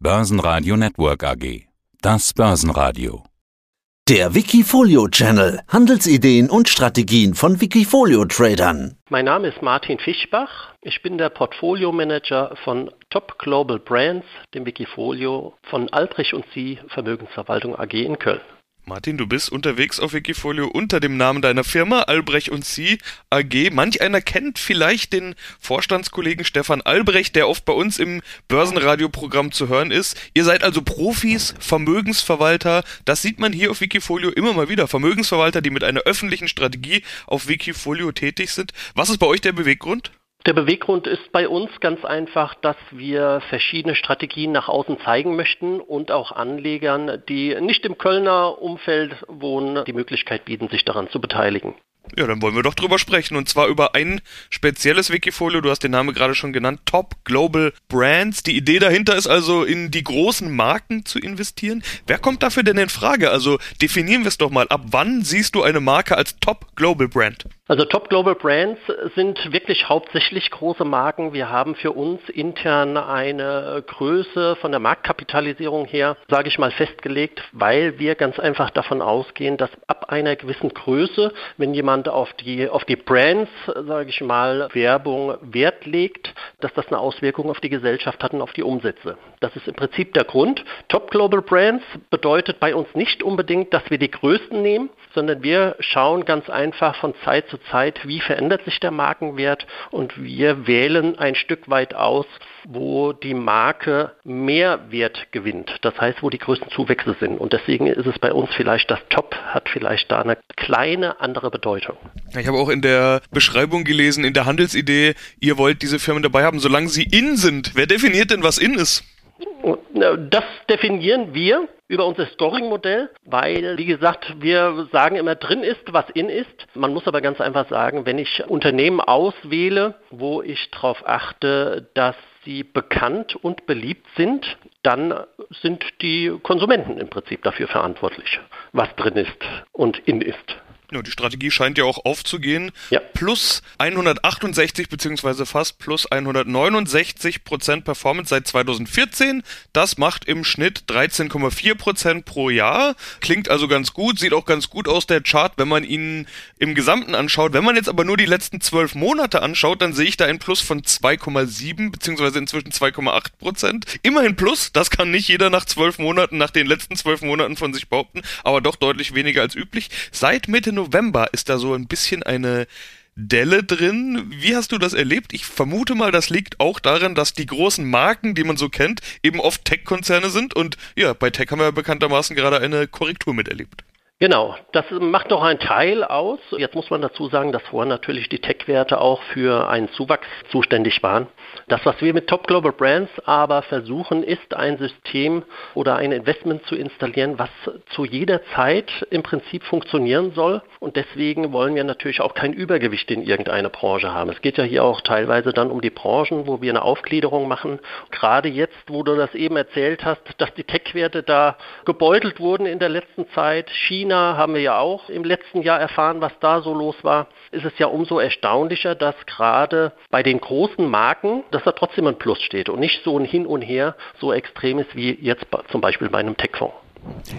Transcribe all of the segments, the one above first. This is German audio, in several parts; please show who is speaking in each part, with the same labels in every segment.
Speaker 1: Börsenradio Network AG. Das Börsenradio.
Speaker 2: Der Wikifolio Channel. Handelsideen und Strategien von Wikifolio Tradern.
Speaker 3: Mein Name ist Martin Fischbach. Ich bin der Portfolio Manager von Top Global Brands, dem Wikifolio von Albrecht und Sie Vermögensverwaltung AG in Köln.
Speaker 4: Martin, du bist unterwegs auf Wikifolio unter dem Namen deiner Firma Albrecht und Sie AG. Manch einer kennt vielleicht den Vorstandskollegen Stefan Albrecht, der oft bei uns im Börsenradioprogramm zu hören ist. Ihr seid also Profis, Vermögensverwalter. Das sieht man hier auf Wikifolio immer mal wieder. Vermögensverwalter, die mit einer öffentlichen Strategie auf Wikifolio tätig sind. Was ist bei euch der Beweggrund?
Speaker 3: Der Beweggrund ist bei uns ganz einfach, dass wir verschiedene Strategien nach außen zeigen möchten und auch Anlegern, die nicht im Kölner Umfeld wohnen, die Möglichkeit bieten, sich daran zu beteiligen.
Speaker 4: Ja, dann wollen wir doch drüber sprechen. Und zwar über ein spezielles Wikifolio. Du hast den Namen gerade schon genannt. Top Global Brands. Die Idee dahinter ist also, in die großen Marken zu investieren. Wer kommt dafür denn in Frage? Also definieren wir es doch mal. Ab wann siehst du eine Marke als Top Global Brand?
Speaker 3: Also Top Global Brands sind wirklich hauptsächlich große Marken. Wir haben für uns intern eine Größe von der Marktkapitalisierung her, sage ich mal, festgelegt, weil wir ganz einfach davon ausgehen, dass ab einer gewissen Größe, wenn jemand auf die, auf die Brands, sage ich mal, Werbung Wert legt, dass das eine Auswirkung auf die Gesellschaft hat und auf die Umsätze. Das ist im Prinzip der Grund. Top Global Brands bedeutet bei uns nicht unbedingt, dass wir die größten nehmen, sondern wir schauen ganz einfach von Zeit zu Zeit, wie verändert sich der Markenwert und wir wählen ein Stück weit aus, wo die Marke mehr Wert gewinnt. Das heißt, wo die größten Zuwächse sind. Und deswegen ist es bei uns vielleicht, das Top hat vielleicht da eine kleine andere Bedeutung.
Speaker 4: Ich habe auch in der Beschreibung gelesen, in der Handelsidee, ihr wollt diese Firmen dabei haben, solange sie in sind. Wer definiert denn, was in ist?
Speaker 3: Das definieren wir über unser Scoring-Modell, weil, wie gesagt, wir sagen immer, drin ist, was in ist. Man muss aber ganz einfach sagen, wenn ich Unternehmen auswähle, wo ich darauf achte, dass sie bekannt und beliebt sind, dann sind die Konsumenten im Prinzip dafür verantwortlich, was drin ist und in ist.
Speaker 4: Ja, die Strategie scheint ja auch aufzugehen. Ja. Plus 168 beziehungsweise fast plus 169 Prozent Performance seit 2014. Das macht im Schnitt 13,4 Prozent pro Jahr. Klingt also ganz gut, sieht auch ganz gut aus der Chart, wenn man ihn im Gesamten anschaut. Wenn man jetzt aber nur die letzten zwölf Monate anschaut, dann sehe ich da ein Plus von 2,7 beziehungsweise inzwischen 2,8 Prozent. Immerhin Plus, das kann nicht jeder nach zwölf Monaten, nach den letzten zwölf Monaten von sich behaupten, aber doch deutlich weniger als üblich. Seit Mitte November ist da so ein bisschen eine Delle drin. Wie hast du das erlebt? Ich vermute mal, das liegt auch daran, dass die großen Marken, die man so kennt, eben oft Tech-Konzerne sind und ja, bei Tech haben wir bekanntermaßen gerade eine Korrektur miterlebt.
Speaker 3: Genau, das macht doch einen Teil aus. Jetzt muss man dazu sagen, dass vorher natürlich die Tech-Werte auch für einen Zuwachs zuständig waren. Das, was wir mit Top Global Brands aber versuchen, ist ein System oder ein Investment zu installieren, was zu jeder Zeit im Prinzip funktionieren soll. Und deswegen wollen wir natürlich auch kein Übergewicht in irgendeine Branche haben. Es geht ja hier auch teilweise dann um die Branchen, wo wir eine Aufgliederung machen. Gerade jetzt, wo du das eben erzählt hast, dass die Tech-Werte da gebeutelt wurden in der letzten Zeit, China China haben wir ja auch im letzten Jahr erfahren, was da so los war, ist es ja umso erstaunlicher, dass gerade bei den großen Marken, dass da trotzdem ein Plus steht und nicht so ein Hin und Her so extrem ist wie jetzt zum Beispiel bei einem Tech-Fonds.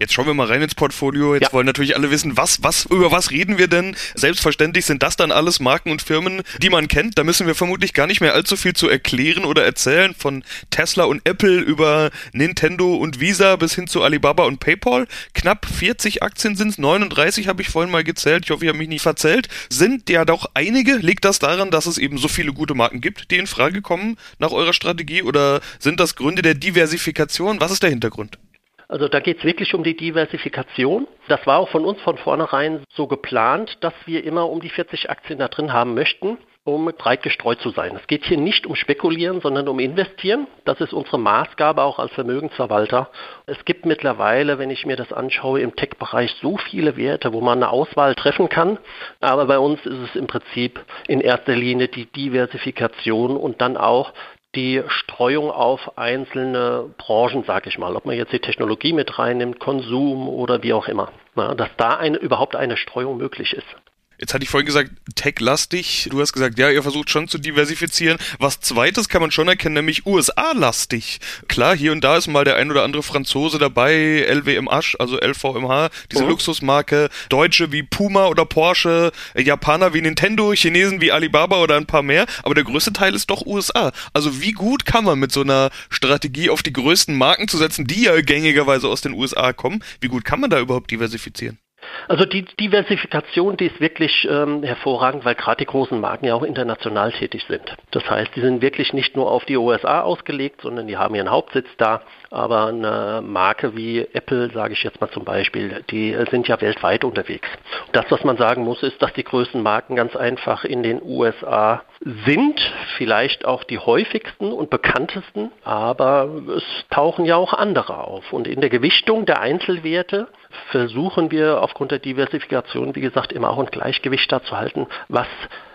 Speaker 4: Jetzt schauen wir mal rein ins Portfolio. Jetzt ja. wollen natürlich alle wissen, was, was, über was reden wir denn? Selbstverständlich sind das dann alles Marken und Firmen, die man kennt. Da müssen wir vermutlich gar nicht mehr allzu viel zu erklären oder erzählen. Von Tesla und Apple über Nintendo und Visa bis hin zu Alibaba und PayPal. Knapp 40 Aktien sind es, 39 habe ich vorhin mal gezählt. Ich hoffe, ich habe mich nicht verzählt. Sind ja doch einige. Liegt das daran, dass es eben so viele gute Marken gibt, die in Frage kommen nach eurer Strategie? Oder sind das Gründe der Diversifikation? Was ist der Hintergrund?
Speaker 3: Also da geht es wirklich um die Diversifikation. Das war auch von uns von vornherein so geplant, dass wir immer um die 40 Aktien da drin haben möchten, um breit gestreut zu sein. Es geht hier nicht um Spekulieren, sondern um Investieren. Das ist unsere Maßgabe auch als Vermögensverwalter. Es gibt mittlerweile, wenn ich mir das anschaue, im Tech-Bereich so viele Werte, wo man eine Auswahl treffen kann. Aber bei uns ist es im Prinzip in erster Linie die Diversifikation und dann auch die Streuung auf einzelne Branchen, sage ich mal, ob man jetzt die Technologie mit reinnimmt, Konsum oder wie auch immer, na, dass da eine, überhaupt eine Streuung möglich ist.
Speaker 4: Jetzt hatte ich vorhin gesagt, tech-lastig. Du hast gesagt, ja, ihr versucht schon zu diversifizieren. Was zweites kann man schon erkennen, nämlich USA-lastig. Klar, hier und da ist mal der ein oder andere Franzose dabei, LWMH, also LVMH, diese oh. Luxusmarke. Deutsche wie Puma oder Porsche, Japaner wie Nintendo, Chinesen wie Alibaba oder ein paar mehr. Aber der größte Teil ist doch USA. Also wie gut kann man mit so einer Strategie auf die größten Marken zu setzen, die ja gängigerweise aus den USA kommen, wie gut kann man da überhaupt diversifizieren?
Speaker 3: Also die Diversifikation, die ist wirklich ähm, hervorragend, weil gerade die großen Marken ja auch international tätig sind. Das heißt, die sind wirklich nicht nur auf die USA ausgelegt, sondern die haben ihren Hauptsitz da. Aber eine Marke wie Apple, sage ich jetzt mal zum Beispiel, die sind ja weltweit unterwegs. Das, was man sagen muss, ist, dass die größten Marken ganz einfach in den USA sind, vielleicht auch die häufigsten und bekanntesten, aber es tauchen ja auch andere auf. Und in der Gewichtung der Einzelwerte versuchen wir aufgrund der Diversifikation, wie gesagt, immer auch ein Gleichgewicht da zu halten, was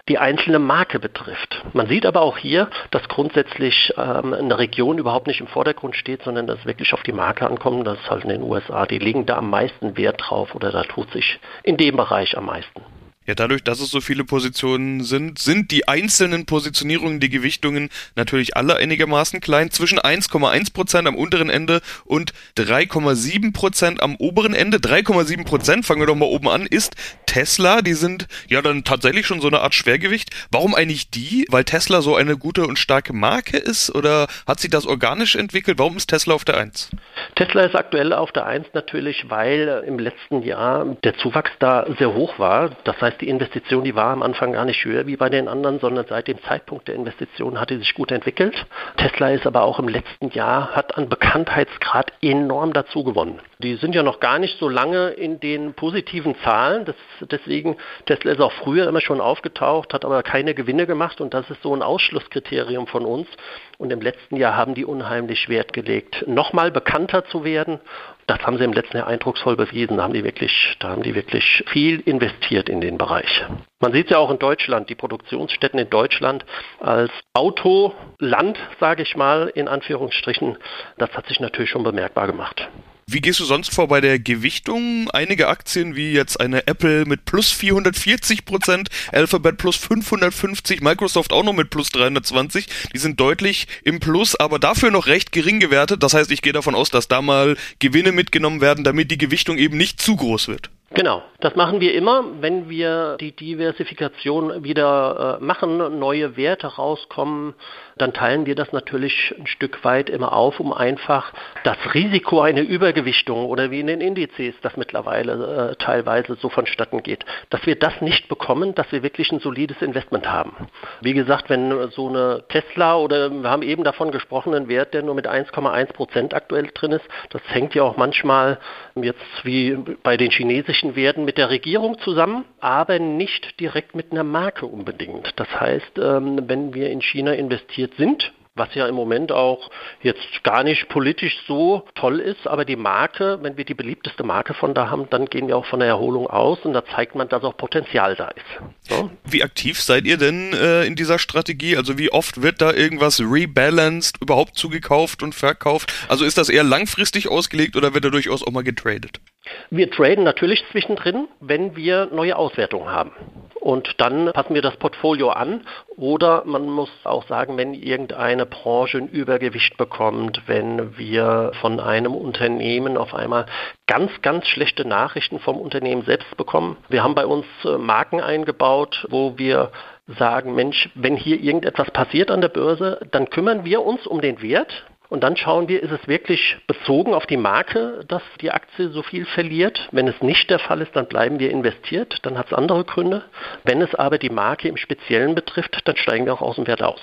Speaker 3: die einzelne Marke betrifft. Man sieht aber auch hier, dass grundsätzlich ähm, eine Region überhaupt nicht im Vordergrund steht, sondern dass wirklich auf die Marke ankommt. Das ist halt in den USA. Die legen da am meisten Wert drauf oder da tut sich in dem Bereich am meisten.
Speaker 4: Ja, dadurch, dass es so viele Positionen sind, sind die einzelnen Positionierungen, die Gewichtungen natürlich alle einigermaßen klein. Zwischen 1,1% am unteren Ende und 3,7% am oberen Ende. 3,7%, fangen wir doch mal oben an, ist Tesla. Die sind ja dann tatsächlich schon so eine Art Schwergewicht. Warum eigentlich die? Weil Tesla so eine gute und starke Marke ist? Oder hat sich das organisch entwickelt? Warum ist Tesla auf der 1?
Speaker 3: Tesla ist aktuell auf der 1 natürlich, weil im letzten Jahr der Zuwachs da sehr hoch war. Das heißt, heißt, die Investition, die war am Anfang gar nicht höher wie bei den anderen, sondern seit dem Zeitpunkt der Investition hat sie sich gut entwickelt. Tesla ist aber auch im letzten Jahr, hat an Bekanntheitsgrad enorm dazu gewonnen. Die sind ja noch gar nicht so lange in den positiven Zahlen. Das, deswegen, Tesla ist auch früher immer schon aufgetaucht, hat aber keine Gewinne gemacht und das ist so ein Ausschlusskriterium von uns. Und im letzten Jahr haben die unheimlich Wert gelegt, nochmal bekannter zu werden. Das haben sie im letzten Jahr eindrucksvoll bewiesen. Da haben die wirklich, da haben die wirklich viel investiert in den Bereich. Man sieht es ja auch in Deutschland, die Produktionsstätten in Deutschland als Autoland, sage ich mal, in Anführungsstrichen, das hat sich natürlich schon bemerkbar gemacht.
Speaker 4: Wie gehst du sonst vor bei der Gewichtung? Einige Aktien wie jetzt eine Apple mit plus 440 Prozent, Alphabet plus 550, Microsoft auch noch mit plus 320, die sind deutlich im Plus, aber dafür noch recht gering gewertet. Das heißt, ich gehe davon aus, dass da mal Gewinne mitgenommen werden, damit die Gewichtung eben nicht zu groß wird.
Speaker 3: Genau, das machen wir immer, wenn wir die Diversifikation wieder äh, machen, neue Werte rauskommen, dann teilen wir das natürlich ein Stück weit immer auf, um einfach das Risiko einer Übergewichtung oder wie in den Indizes das mittlerweile äh, teilweise so vonstatten geht, dass wir das nicht bekommen, dass wir wirklich ein solides Investment haben. Wie gesagt, wenn so eine Tesla oder wir haben eben davon gesprochen, ein Wert, der nur mit 1,1 Prozent aktuell drin ist, das hängt ja auch manchmal jetzt wie bei den chinesischen werden mit der Regierung zusammen, aber nicht direkt mit einer Marke unbedingt. Das heißt, ähm, wenn wir in China investiert sind, was ja im Moment auch jetzt gar nicht politisch so toll ist, aber die Marke, wenn wir die beliebteste Marke von da haben, dann gehen wir auch von der Erholung aus und da zeigt man, dass auch Potenzial da ist.
Speaker 4: So? Wie aktiv seid ihr denn äh, in dieser Strategie? Also wie oft wird da irgendwas rebalanced, überhaupt zugekauft und verkauft? Also ist das eher langfristig ausgelegt oder wird da durchaus auch mal getradet?
Speaker 3: Wir traden natürlich zwischendrin, wenn wir neue Auswertungen haben. Und dann passen wir das Portfolio an. Oder man muss auch sagen, wenn irgendeine Branche ein Übergewicht bekommt, wenn wir von einem Unternehmen auf einmal ganz, ganz schlechte Nachrichten vom Unternehmen selbst bekommen. Wir haben bei uns äh, Marken eingebaut, wo wir sagen, Mensch, wenn hier irgendetwas passiert an der Börse, dann kümmern wir uns um den Wert und dann schauen wir, ist es wirklich bezogen auf die Marke, dass die Aktie so viel verliert? Wenn es nicht der Fall ist, dann bleiben wir investiert, dann hat es andere Gründe. Wenn es aber die Marke im Speziellen betrifft, dann steigen wir auch aus dem Wert aus.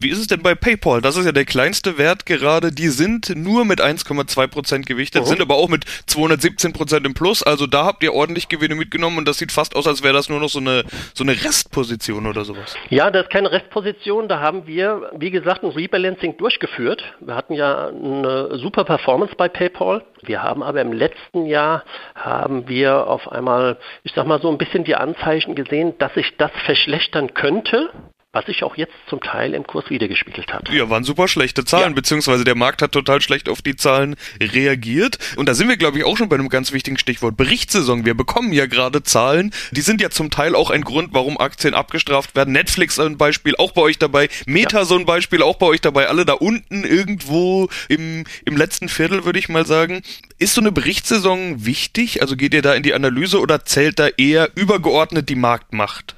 Speaker 4: Wie ist es denn bei PayPal? Das ist ja der kleinste Wert gerade. Die sind nur mit 1,2% gewichtet, mhm. sind aber auch mit 217% im Plus. Also da habt ihr ordentlich Gewinne mitgenommen und das sieht fast aus, als wäre das nur noch so eine, so eine Restposition oder sowas.
Speaker 3: Ja, das ist keine Restposition. Da haben wir, wie gesagt, ein Rebalancing durchgeführt. Wir hatten ja eine super Performance bei PayPal. Wir haben aber im letzten Jahr haben wir auf einmal, ich sag mal so ein bisschen die Anzeichen gesehen, dass sich das verschlechtern könnte was sich auch jetzt zum Teil im Kurs wiedergespiegelt hat.
Speaker 4: Ja, waren super schlechte Zahlen, ja. beziehungsweise der Markt hat total schlecht auf die Zahlen reagiert. Und da sind wir, glaube ich, auch schon bei einem ganz wichtigen Stichwort Berichtssaison. Wir bekommen ja gerade Zahlen, die sind ja zum Teil auch ein Grund, warum Aktien abgestraft werden. Netflix ein Beispiel, auch bei euch dabei. Meta ja. so ein Beispiel, auch bei euch dabei. Alle da unten irgendwo im, im letzten Viertel, würde ich mal sagen. Ist so eine Berichtssaison wichtig? Also geht ihr da in die Analyse oder zählt da eher übergeordnet die Marktmacht?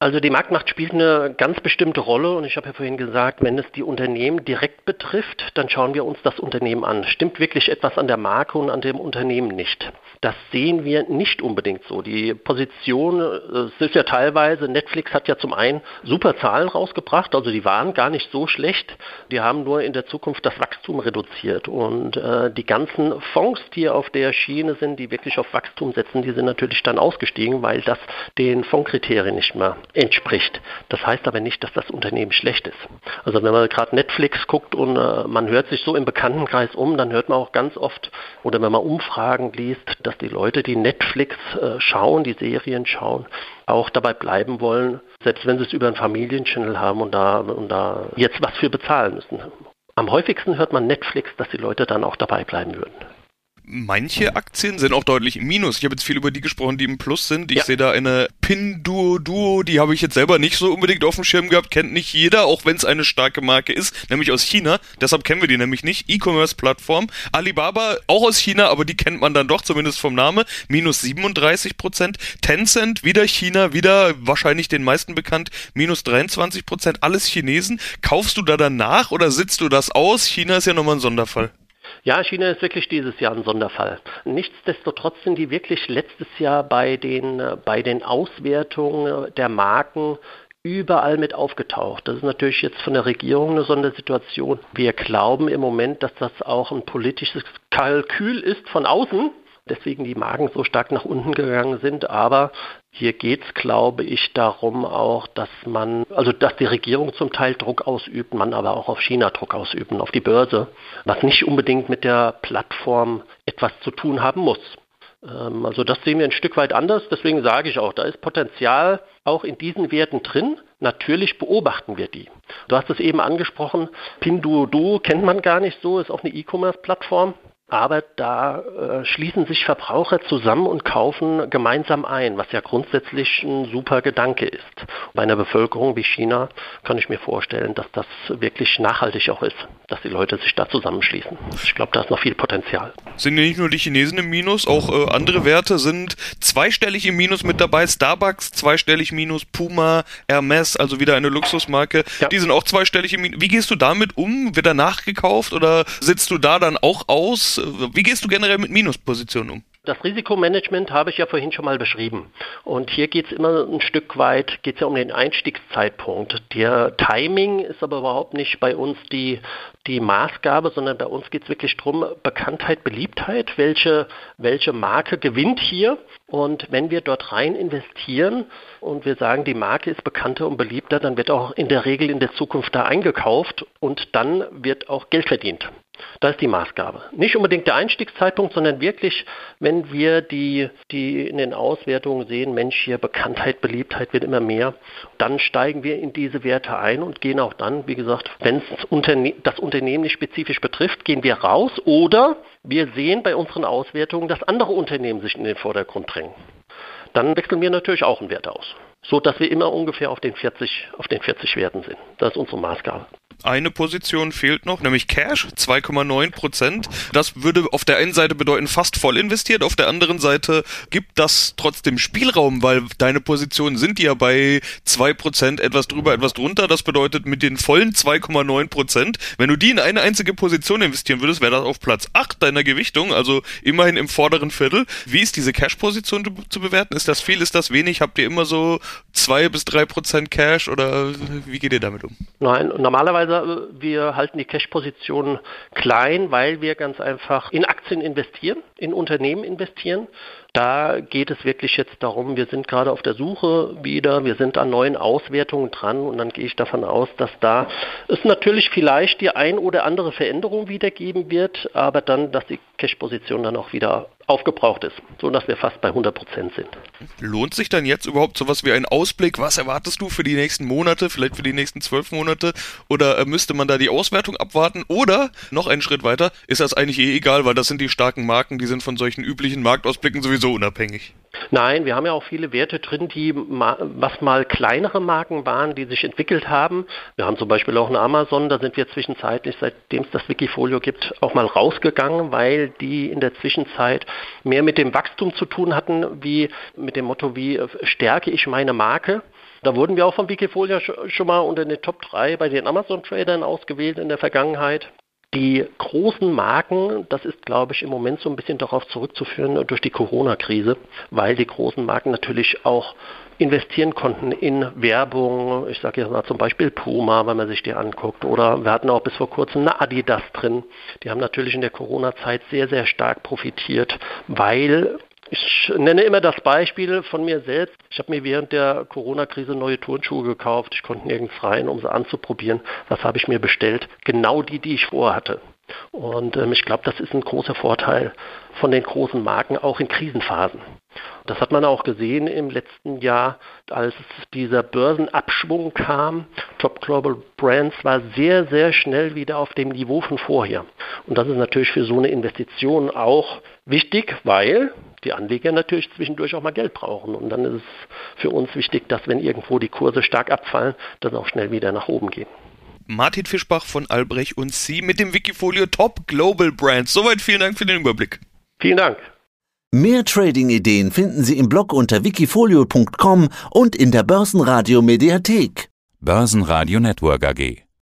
Speaker 3: Also die Marktmacht spielt eine ganz bestimmte Rolle und ich habe ja vorhin gesagt, wenn es die Unternehmen direkt betrifft, dann schauen wir uns das Unternehmen an. Stimmt wirklich etwas an der Marke und an dem Unternehmen nicht? Das sehen wir nicht unbedingt so. Die Position, es ist ja teilweise, Netflix hat ja zum einen super Zahlen rausgebracht, also die waren gar nicht so schlecht, die haben nur in der Zukunft das Wachstum reduziert und äh, die ganzen Fonds, die auf der Schiene sind, die wirklich auf Wachstum setzen, die sind natürlich dann ausgestiegen, weil das den Fondskriterien nicht mehr entspricht. Das heißt aber nicht, dass das Unternehmen schlecht ist. Also wenn man gerade Netflix guckt und äh, man hört sich so im Bekanntenkreis um, dann hört man auch ganz oft oder wenn man Umfragen liest, dass die Leute, die Netflix äh, schauen, die Serien schauen, auch dabei bleiben wollen, selbst wenn sie es über einen Familienchannel haben und da, und da jetzt was für bezahlen müssen. Am häufigsten hört man Netflix, dass die Leute dann auch dabei bleiben würden.
Speaker 4: Manche Aktien sind auch deutlich im Minus. Ich habe jetzt viel über die gesprochen, die im Plus sind. Ich ja. sehe da eine Pinduo Duo, die habe ich jetzt selber nicht so unbedingt auf dem Schirm gehabt, kennt nicht jeder, auch wenn es eine starke Marke ist, nämlich aus China. Deshalb kennen wir die nämlich nicht. E-Commerce-Plattform. Alibaba auch aus China, aber die kennt man dann doch zumindest vom Namen. Minus 37 Prozent. Tencent wieder China, wieder wahrscheinlich den meisten bekannt. Minus 23 Prozent. Alles Chinesen. Kaufst du da danach oder sitzt du das aus? China ist ja nochmal ein Sonderfall.
Speaker 3: Ja, China ist wirklich dieses Jahr ein Sonderfall. Nichtsdestotrotz sind die wirklich letztes Jahr bei den, bei den Auswertungen der Marken überall mit aufgetaucht. Das ist natürlich jetzt von der Regierung eine Sondersituation. Wir glauben im Moment, dass das auch ein politisches Kalkül ist von außen, deswegen die Marken so stark nach unten gegangen sind. Aber hier geht es, glaube ich, darum auch, dass man, also dass die Regierung zum Teil Druck ausübt, man aber auch auf China Druck ausüben, auf die Börse, was nicht unbedingt mit der Plattform etwas zu tun haben muss. Ähm, also das sehen wir ein Stück weit anders. Deswegen sage ich auch, da ist Potenzial auch in diesen Werten drin. Natürlich beobachten wir die. Du hast es eben angesprochen, Pinduoduo kennt man gar nicht so, ist auch eine E-Commerce-Plattform. Aber da äh, schließen sich Verbraucher zusammen und kaufen gemeinsam ein, was ja grundsätzlich ein super Gedanke ist. Bei einer Bevölkerung wie China kann ich mir vorstellen, dass das wirklich nachhaltig auch ist, dass die Leute sich da zusammenschließen. Ich glaube, da ist noch viel Potenzial.
Speaker 4: Sind ja nicht nur die Chinesen im Minus, auch äh, andere Werte sind zweistellig im Minus mit dabei. Starbucks zweistellig Minus, Puma, Hermes, also wieder eine Luxusmarke. Ja. Die sind auch zweistellig im Minus. Wie gehst du damit um? Wird da nachgekauft oder sitzt du da dann auch aus? Wie gehst du generell mit Minuspositionen um?
Speaker 3: Das Risikomanagement habe ich ja vorhin schon mal beschrieben. Und hier geht es immer ein Stück weit, geht es ja um den Einstiegszeitpunkt. Der Timing ist aber überhaupt nicht bei uns die, die Maßgabe, sondern bei uns geht es wirklich darum, Bekanntheit, Beliebtheit, welche, welche Marke gewinnt hier. Und wenn wir dort rein investieren und wir sagen, die Marke ist bekannter und beliebter, dann wird auch in der Regel in der Zukunft da eingekauft und dann wird auch Geld verdient. Das ist die Maßgabe. Nicht unbedingt der Einstiegszeitpunkt, sondern wirklich, wenn wir die, die in den Auswertungen sehen, Mensch, hier Bekanntheit, Beliebtheit wird immer mehr, dann steigen wir in diese Werte ein und gehen auch dann, wie gesagt, wenn es Unterne das Unternehmen nicht spezifisch betrifft, gehen wir raus oder wir sehen bei unseren Auswertungen, dass andere Unternehmen sich in den Vordergrund drängen. Dann wechseln wir natürlich auch einen Wert aus, so dass wir immer ungefähr auf den 40, auf den 40 Werten sind. Das ist unsere Maßgabe
Speaker 4: eine Position fehlt noch, nämlich Cash, 2,9 Prozent. Das würde auf der einen Seite bedeuten, fast voll investiert, auf der anderen Seite gibt das trotzdem Spielraum, weil deine Positionen sind ja bei 2 Prozent, etwas drüber, etwas drunter. Das bedeutet, mit den vollen 2,9 Prozent, wenn du die in eine einzige Position investieren würdest, wäre das auf Platz 8 deiner Gewichtung, also immerhin im vorderen Viertel. Wie ist diese Cash-Position zu bewerten? Ist das viel, ist das wenig? Habt ihr immer so 2 bis 3 Prozent Cash oder wie geht ihr damit um?
Speaker 3: Nein, normalerweise wir halten die Cash-Position klein, weil wir ganz einfach in Aktien investieren, in Unternehmen investieren. Da geht es wirklich jetzt darum, wir sind gerade auf der Suche wieder, wir sind an neuen Auswertungen dran und dann gehe ich davon aus, dass da es natürlich vielleicht die ein oder andere Veränderung wiedergeben wird, aber dann, dass die Cash-Position dann auch wieder aufgebraucht ist, sodass wir fast bei 100 Prozent sind.
Speaker 4: Lohnt sich dann jetzt überhaupt sowas wie ein Ausblick? Was erwartest du für die nächsten Monate, vielleicht für die nächsten zwölf Monate? Oder äh, müsste man da die Auswertung abwarten? Oder noch einen Schritt weiter, ist das eigentlich eh egal, weil das sind die starken Marken, die sind von solchen üblichen Marktausblicken sowieso unabhängig?
Speaker 3: Nein, wir haben ja auch viele Werte drin, die was mal kleinere Marken waren, die sich entwickelt haben. Wir haben zum Beispiel auch eine Amazon, da sind wir zwischenzeitlich, seitdem es das Wikifolio gibt, auch mal rausgegangen, weil die in der Zwischenzeit mehr mit dem Wachstum zu tun hatten, wie mit dem Motto, wie stärke ich meine Marke. Da wurden wir auch von Wikifolio schon mal unter den Top 3 bei den Amazon-Tradern ausgewählt in der Vergangenheit. Die großen Marken, das ist, glaube ich, im Moment so ein bisschen darauf zurückzuführen durch die Corona-Krise, weil die großen Marken natürlich auch investieren konnten in Werbung. Ich sage jetzt mal zum Beispiel Puma, wenn man sich die anguckt. Oder wir hatten auch bis vor kurzem eine Adidas drin. Die haben natürlich in der Corona-Zeit sehr, sehr stark profitiert, weil ich nenne immer das Beispiel von mir selbst. Ich habe mir während der Corona-Krise neue Turnschuhe gekauft. Ich konnte nirgends rein, um sie anzuprobieren. Was habe ich mir bestellt? Genau die, die ich vorhatte. Und ähm, ich glaube, das ist ein großer Vorteil von den großen Marken, auch in Krisenphasen. Das hat man auch gesehen im letzten Jahr, als dieser Börsenabschwung kam. Top Global Brands war sehr, sehr schnell wieder auf dem Niveau von vorher. Und das ist natürlich für so eine Investition auch wichtig, weil die Anleger natürlich zwischendurch auch mal Geld brauchen. Und dann ist es für uns wichtig, dass wenn irgendwo die Kurse stark abfallen, dann auch schnell wieder nach oben gehen.
Speaker 4: Martin Fischbach von Albrecht und Sie mit dem Wikifolio Top Global Brands. Soweit vielen Dank für den Überblick.
Speaker 3: Vielen Dank.
Speaker 2: Mehr Trading-Ideen finden Sie im Blog unter wikifolio.com und in der Börsenradio Mediathek.
Speaker 1: Börsenradio Network AG.